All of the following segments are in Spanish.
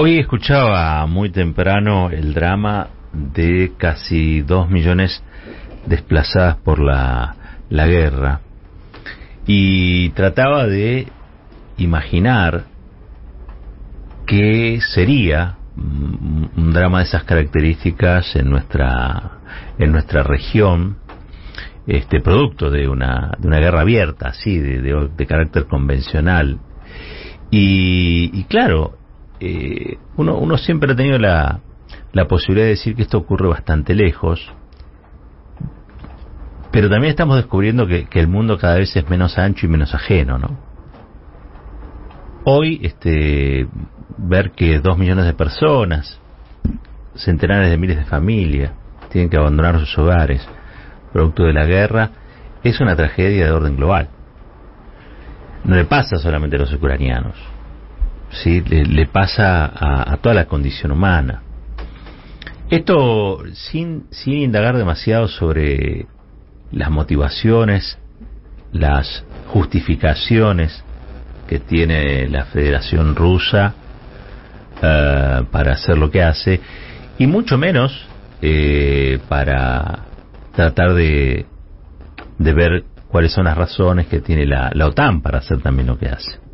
Hoy escuchaba muy temprano el drama de casi dos millones desplazadas por la, guerra. Y trataba de imaginar qué sería un drama de esas características en nuestra en nuestra región este producto de una de una guerra abierta así de, de, carácter convencional. Y, y claro eh, uno uno siempre ha tenido la posibilidad de decir que esto ocurre bastante lejos pero también estamos descubriendo que, que el mundo cada vez es menos ancho y menos ajeno no hoy este ver que dos millones de personas, centenares de miles de familias, tienen que abandonar sus hogares producto de la guerra, es una tragedia de orden global. No le pasa solamente a los ucranianos, ¿sí? le, pasa a, toda la condición humana. Esto sin, sin indagar demasiado sobre las motivaciones, las justificaciones que tiene la Federación Rusa uh, para hacer lo que hace y mucho menos eh, para tratar de, ver cuáles son las razones que tiene la OTAN para hacer también lo que hace.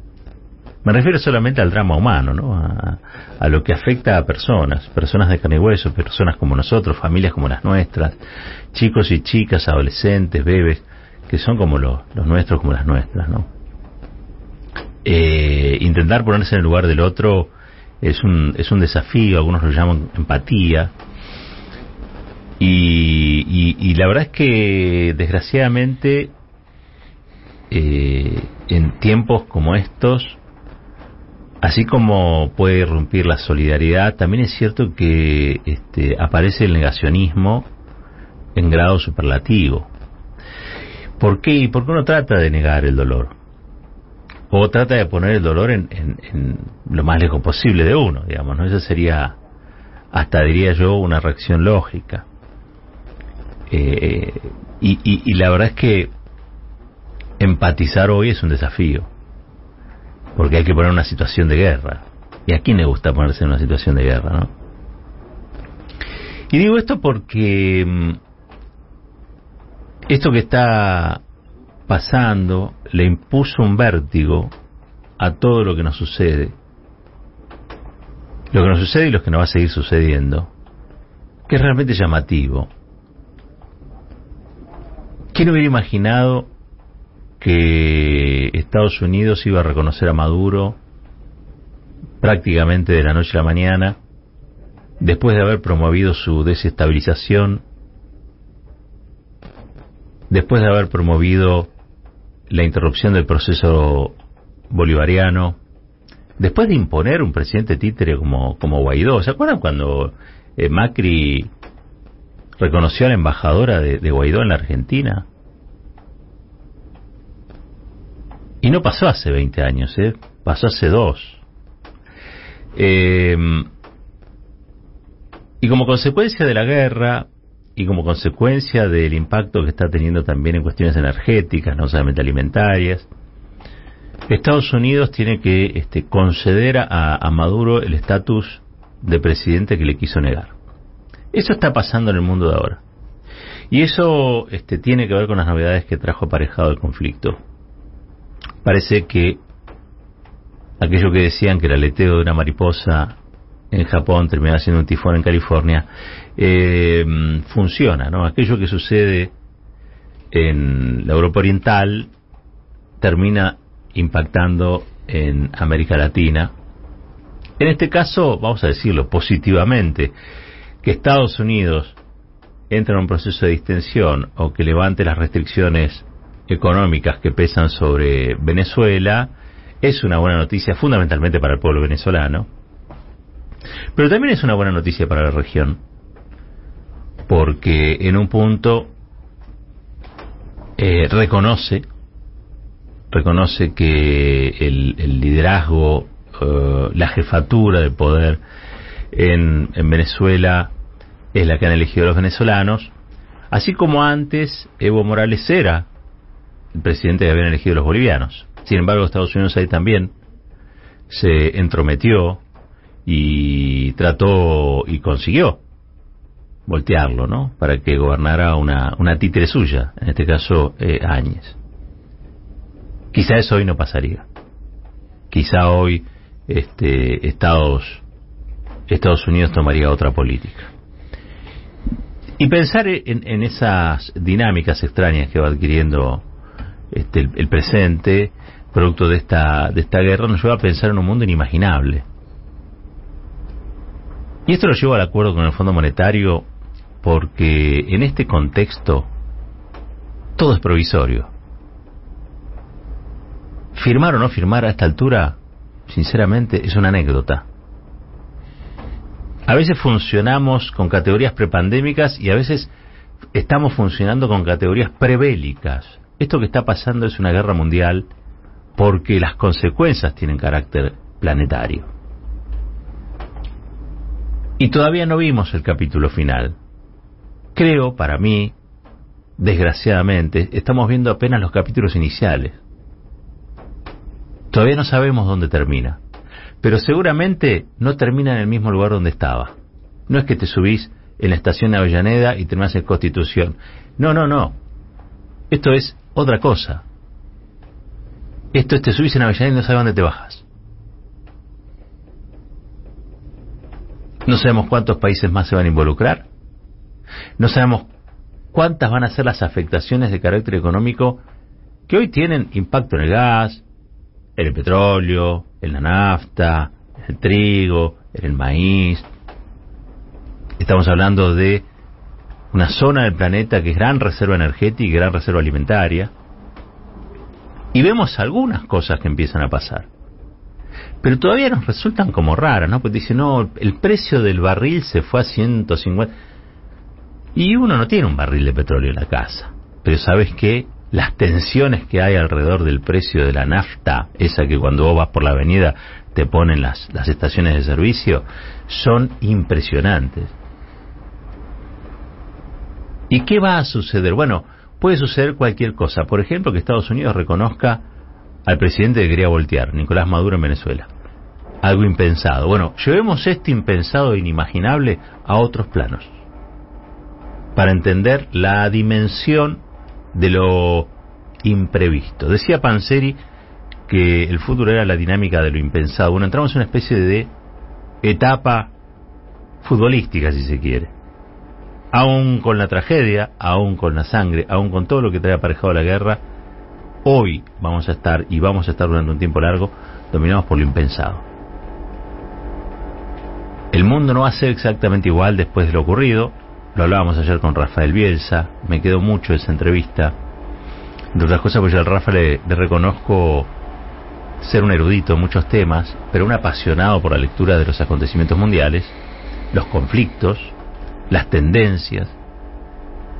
Me refiero solamente al drama humano, ¿no? A, a, lo que afecta a personas, personas de carne y hueso, personas como nosotros, familias como las nuestras, chicos y chicas, adolescentes, bebés, que son como los, nuestros, como las nuestras, ¿no? Eh, intentar ponerse en el lugar del otro es un, es un desafío, algunos lo llaman empatía. Y, y, y la verdad es que desgraciadamente eh, en tiempos como estos, así como puede irrumpir la solidaridad, también es cierto que este, aparece el negacionismo en grado superlativo. ¿Por qué? ¿Por qué uno trata de negar el dolor? o trata de poner el dolor en, en, en, lo más lejos posible de uno, digamos, ¿no? Eso sería, hasta diría yo, una reacción lógica. Eh, y, y, y, la verdad es que empatizar hoy es un desafío, porque hay que poner una situación de guerra. ¿Y a quién le gusta ponerse en una situación de guerra, no? Y digo esto porque mm, esto que está pasando le impuso un vértigo a todo lo que nos sucede. Lo que nos sucede y lo que nos va a seguir sucediendo. Que es realmente llamativo. ¿Quién hubiera imaginado que Estados Unidos iba a reconocer a Maduro prácticamente de la noche a la mañana, después de haber promovido su desestabilización, después de haber promovido la interrupción del proceso bolivariano, después de imponer un presidente títere como, como Guaidó. ¿Se acuerdan cuando eh, Macri reconoció a la embajadora de, de, Guaidó en la Argentina? Y no pasó hace 20 años, ¿eh? pasó hace dos. Eh, y como consecuencia de la guerra, y como consecuencia del impacto que está teniendo también en cuestiones energéticas, no solamente alimentarias, Estados Unidos tiene que este, conceder a, a Maduro el estatus de presidente que le quiso negar. Eso está pasando en el mundo de ahora. Y eso este, tiene que ver con las novedades que trajo aparejado el conflicto. Parece que aquello que decían que el aleteo de una mariposa en Japón termina siendo un tifón en California, eh, funciona, ¿no? Aquello que sucede en la Europa Oriental termina impactando en América Latina. En este caso, vamos a decirlo positivamente, que Estados Unidos entre en un proceso de distensión o que levante las restricciones económicas que pesan sobre Venezuela es una buena noticia fundamentalmente para el pueblo venezolano, pero también es una buena noticia para la región, porque en un punto eh, reconoce reconoce que el, liderazgo, uh, la jefatura de poder en, en Venezuela es la que han elegido los venezolanos, así como antes Evo Morales era el presidente que habían elegido los bolivianos. Sin embargo, Estados Unidos ahí también se entrometió y trató y consiguió voltearlo, ¿no? Para que gobernara una, una títere suya, en este caso eh, Áñez. Quizá eso hoy no pasaría. Quizá hoy este, Estados, Estados Unidos tomaría otra política. Y pensar en, en esas dinámicas extrañas que va adquiriendo este, el, presente, producto de esta, de esta guerra, nos lleva a pensar en un mundo inimaginable. Y esto lo llevo al acuerdo con el Fondo Monetario porque en este contexto todo es provisorio. Firmar o no firmar a esta altura, sinceramente, es una anécdota. A veces funcionamos con categorías prepandémicas y a veces estamos funcionando con categorías prebélicas. Esto que está pasando es una guerra mundial porque las consecuencias tienen carácter planetario. Y todavía no vimos el capítulo final. Creo, para mí, desgraciadamente, estamos viendo apenas los capítulos iniciales. Todavía no sabemos dónde termina, pero seguramente no termina en el mismo lugar donde estaba. No es que te subís en la estación de Avellaneda y terminás en Constitución. No, no, no. Esto es otra cosa. Esto es te subís en Avellaneda y no sabes dónde te bajas. No sabemos cuántos países más se van a involucrar. No sabemos cuántas van a ser las afectaciones de carácter económico que hoy tienen impacto en el gas, en el petróleo, en la nafta, en el trigo, en el maíz. Estamos hablando de una zona del planeta que es gran reserva energética y gran reserva alimentaria. Y vemos algunas cosas que empiezan a pasar. Pero todavía nos resultan como raras, ¿no? Porque dicen, no, el precio del barril se fue a 150. Y uno no tiene un barril de petróleo en la casa. Pero sabes que las tensiones que hay alrededor del precio de la nafta, esa que cuando vos vas por la avenida te ponen las, las estaciones de servicio, son impresionantes. ¿Y qué va a suceder? Bueno, puede suceder cualquier cosa. Por ejemplo, que Estados Unidos reconozca al presidente que quería voltear, Nicolás Maduro en Venezuela. Algo impensado. Bueno, llevemos este impensado e inimaginable a otros planos para entender la dimensión de lo imprevisto. Decía Panseri que el futuro era la dinámica de lo impensado. Bueno, entramos en una especie de etapa futbolística, si se quiere. Aún con la tragedia, aún con la sangre, aún con todo lo que trae aparejado la guerra, hoy vamos a estar, y vamos a estar durante un tiempo largo, dominados por lo impensado. El mundo no va a ser exactamente igual después de lo ocurrido, lo hablábamos ayer con Rafael Bielsa, me quedó mucho esa entrevista. De otras cosas, pues yo al Rafa le, le reconozco ser un erudito en muchos temas, pero un apasionado por la lectura de los acontecimientos mundiales, los conflictos, las tendencias.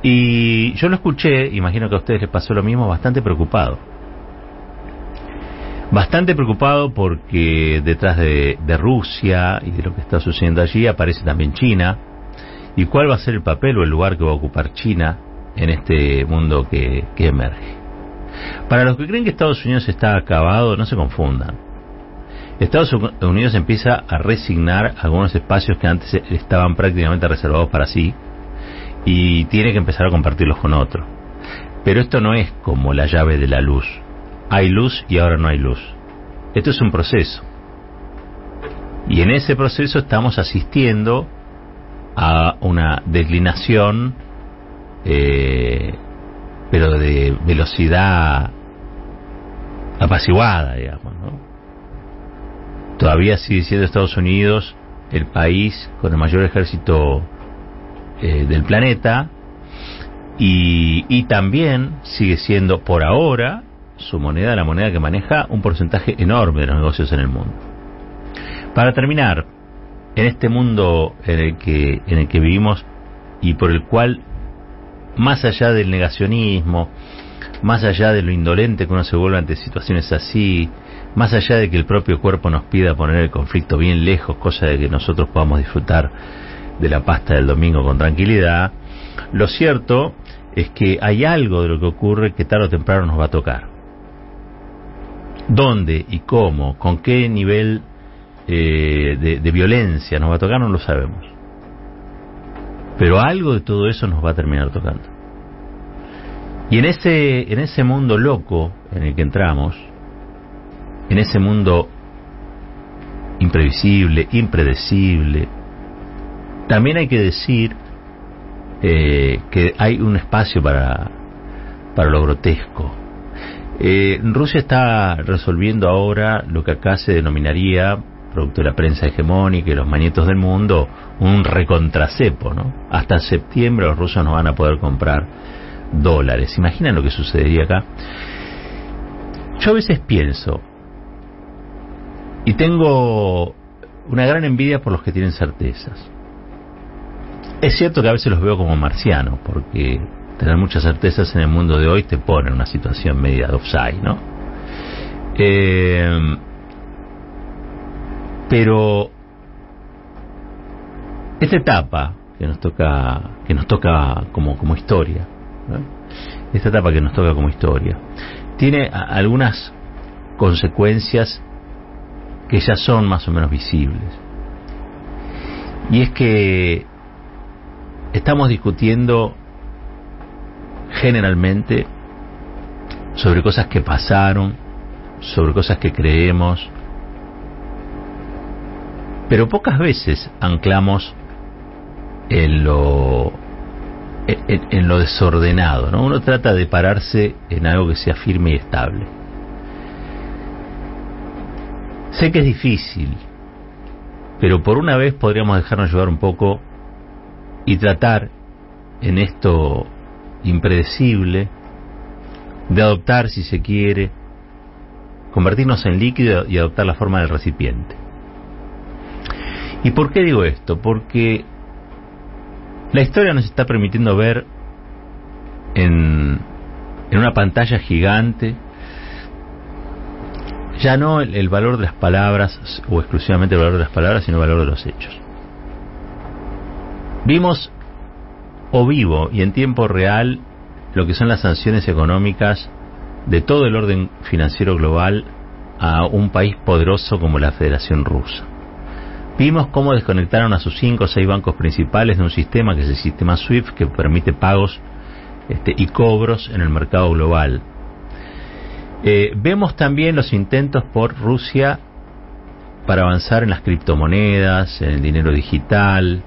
Y yo lo escuché, imagino que a ustedes les pasó lo mismo, bastante preocupado. Bastante preocupado porque detrás de, Rusia y de lo que está sucediendo allí aparece también China, y cuál va a ser el papel o el lugar que va a ocupar China en este mundo que emerge. Para los que creen que Estados Unidos está acabado, no se confundan. Estados Unidos empieza a resignar algunos espacios que antes estaban prácticamente reservados para sí y tiene que empezar a compartirlos con otros. Pero esto no es como la llave de la luz. Hay luz y ahora no hay luz. Esto es un proceso. Y en ese proceso estamos asistiendo a una declinación, eh, pero de velocidad apaciguada, digamos. ¿no? Todavía sigue siendo Estados Unidos el país con el mayor ejército eh, del planeta y, y también sigue siendo por ahora su moneda la moneda que maneja un porcentaje enorme de los negocios en el mundo. Para terminar, en este mundo en el que en el que vivimos y por el cual más allá del negacionismo, más allá de lo indolente que uno se vuelve ante situaciones así, más allá de que el propio cuerpo nos pida poner el conflicto bien lejos, cosa de que nosotros podamos disfrutar de la pasta del domingo con tranquilidad, lo cierto es que hay algo de lo que ocurre que tarde o temprano nos va a tocar. ¿Dónde y cómo? ¿Con qué nivel eh, de, de violencia nos va a tocar, no lo sabemos. Pero algo de todo eso nos va a terminar tocando. Y en ese, en ese mundo loco en el que entramos, en ese mundo imprevisible, impredecible, también hay que decir eh, que hay un espacio para, para lo grotesco. Eh, Rusia está resolviendo ahora lo que acá se denominaría, producto de la prensa hegemónica y los manietos del mundo, un recontracepo, ¿no? Hasta septiembre los rusos no van a poder comprar dólares. ¿Imaginan lo que sucedería acá? Yo a veces pienso, y tengo una gran envidia por los que tienen certezas. Es cierto que a veces los veo como marcianos, porque tener muchas certezas en el mundo de hoy te pone en una situación media de offside, ¿no? Eh, pero esta etapa que nos toca, que nos toca como, como historia, esta etapa que nos toca como historia, tiene algunas consecuencias que ya son más o menos visibles. Y es que estamos discutiendo generalmente sobre cosas que pasaron, sobre cosas que creemos, pero pocas veces anclamos en lo en, lo desordenado, ¿no? Uno trata de pararse en algo que sea firme y estable. Sé que es difícil, pero por una vez podríamos dejarnos llevar un poco y tratar en esto impredecible de adoptar, si se quiere, convertirnos en líquido y adoptar la forma del recipiente. ¿Y por qué digo esto? Porque la historia nos está permitiendo ver en, en una pantalla gigante ya no el, valor de las palabras o exclusivamente el valor de las palabras, sino el valor de los hechos. Vimos o vivo y en tiempo real lo que son las sanciones económicas de todo el orden financiero global a un país poderoso como la Federación Rusa. Vimos cómo desconectaron a sus cinco o seis bancos principales de un sistema que es el sistema SWIFT que permite pagos este, y cobros en el mercado global. Eh, vemos también los intentos por Rusia para avanzar en las criptomonedas, en el dinero digital,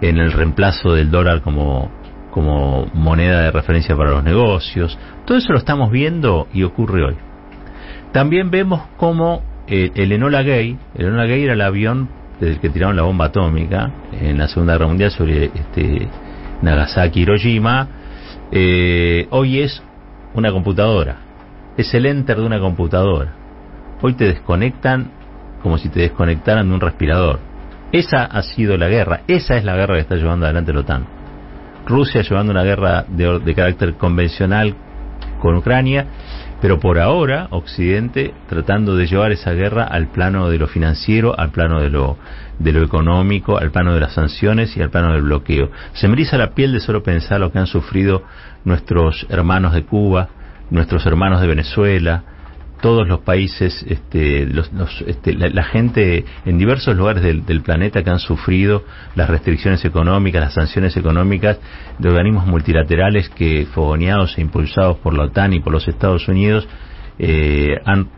en el reemplazo del dólar como, como moneda de referencia para los negocios. Todo eso lo estamos viendo y ocurre hoy. También vemos cómo eh, el Enola Gay, el Enola Gay era el avión desde el que tiraron la bomba atómica en la Segunda Guerra Mundial sobre este, Nagasaki Hiroshima, eh, hoy es una computadora, es el enter de una computadora. Hoy te desconectan como si te desconectaran de un respirador. Esa ha sido la guerra, esa es la guerra que está llevando adelante la OTAN. Rusia llevando una guerra de, de carácter convencional con Ucrania pero por ahora, Occidente tratando de llevar esa guerra al plano de lo financiero, al plano de lo, de lo económico, al plano de las sanciones y al plano del bloqueo. Se me eriza la piel de solo pensar lo que han sufrido nuestros hermanos de Cuba, nuestros hermanos de Venezuela, todos los países, este, los, este, la, gente en diversos lugares del, planeta que han sufrido las restricciones económicas, las sanciones económicas de organismos multilaterales que, fogoneados e impulsados por la OTAN y por los Estados Unidos, eh, han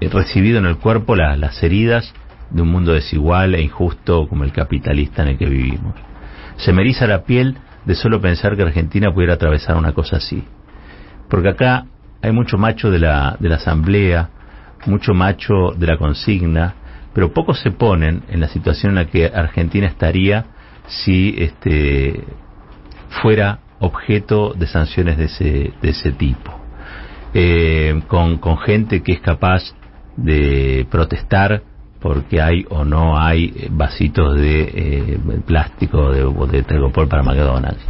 recibido en el cuerpo la, las heridas de un mundo desigual e injusto como el capitalista en el que vivimos. Se me eriza la piel de solo pensar que Argentina pudiera atravesar una cosa así. Porque acá hay mucho macho de la, de la asamblea, mucho macho de la consigna, pero pocos se ponen en la situación en la que Argentina estaría si este, fuera objeto de sanciones de ese, de ese tipo. Eh, con, con gente que es capaz de protestar porque hay o no hay vasitos de eh, plástico de, de Tergopol para McDonald's.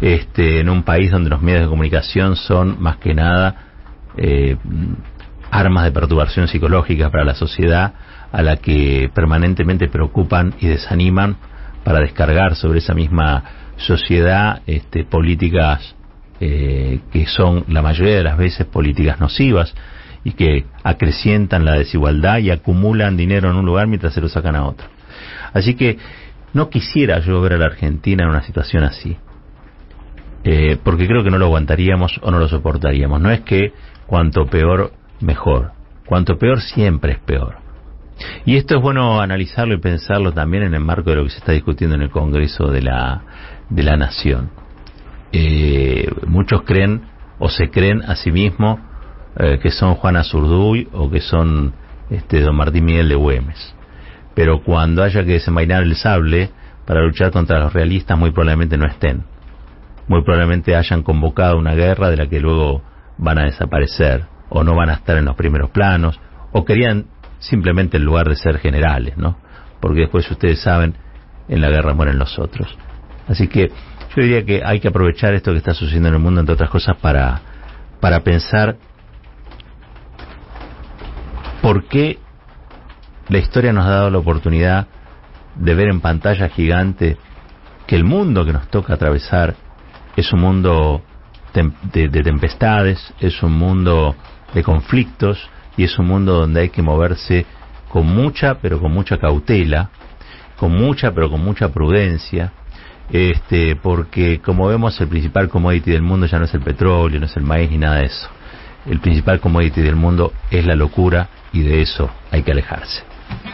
Este, en un país donde los medios de comunicación son más que nada eh, armas de perturbación psicológica para la sociedad a la que permanentemente preocupan y desaniman para descargar sobre esa misma sociedad este, políticas eh, que son la mayoría de las veces políticas nocivas y que acrecientan la desigualdad y acumulan dinero en un lugar mientras se lo sacan a otro. Así que no quisiera yo ver a la Argentina en una situación así, eh, porque creo que no lo aguantaríamos o no lo soportaríamos. No es que cuanto peor, mejor. Cuanto peor siempre es peor. Y esto es bueno analizarlo y pensarlo también en el marco de lo que se está discutiendo en el Congreso de la, de la Nación. Eh, muchos creen o se creen a sí mismos eh, que son Juana Zurduy o que son este, don Martín Miguel de Güemes. Pero cuando haya que desenvainar el sable para luchar contra los realistas, muy probablemente no estén. Muy probablemente hayan convocado una guerra de la que luego van a desaparecer o no van a estar en los primeros planos o querían simplemente en lugar de ser generales, ¿no? Porque después ustedes saben, en la guerra mueren los otros. Así que yo diría que hay que aprovechar esto que está sucediendo en el mundo, entre otras cosas, para, para pensar por qué la historia nos ha dado la oportunidad de ver en pantalla gigante que el mundo que nos toca atravesar es un mundo de, de tempestades, es un mundo de conflictos, y es un mundo donde hay que moverse con mucha, pero con mucha cautela, con mucha, pero con mucha prudencia, este, porque como vemos el principal commodity del mundo ya no es el petróleo, no es el maíz ni nada de eso. El principal commodity del mundo es la locura y de eso hay que alejarse.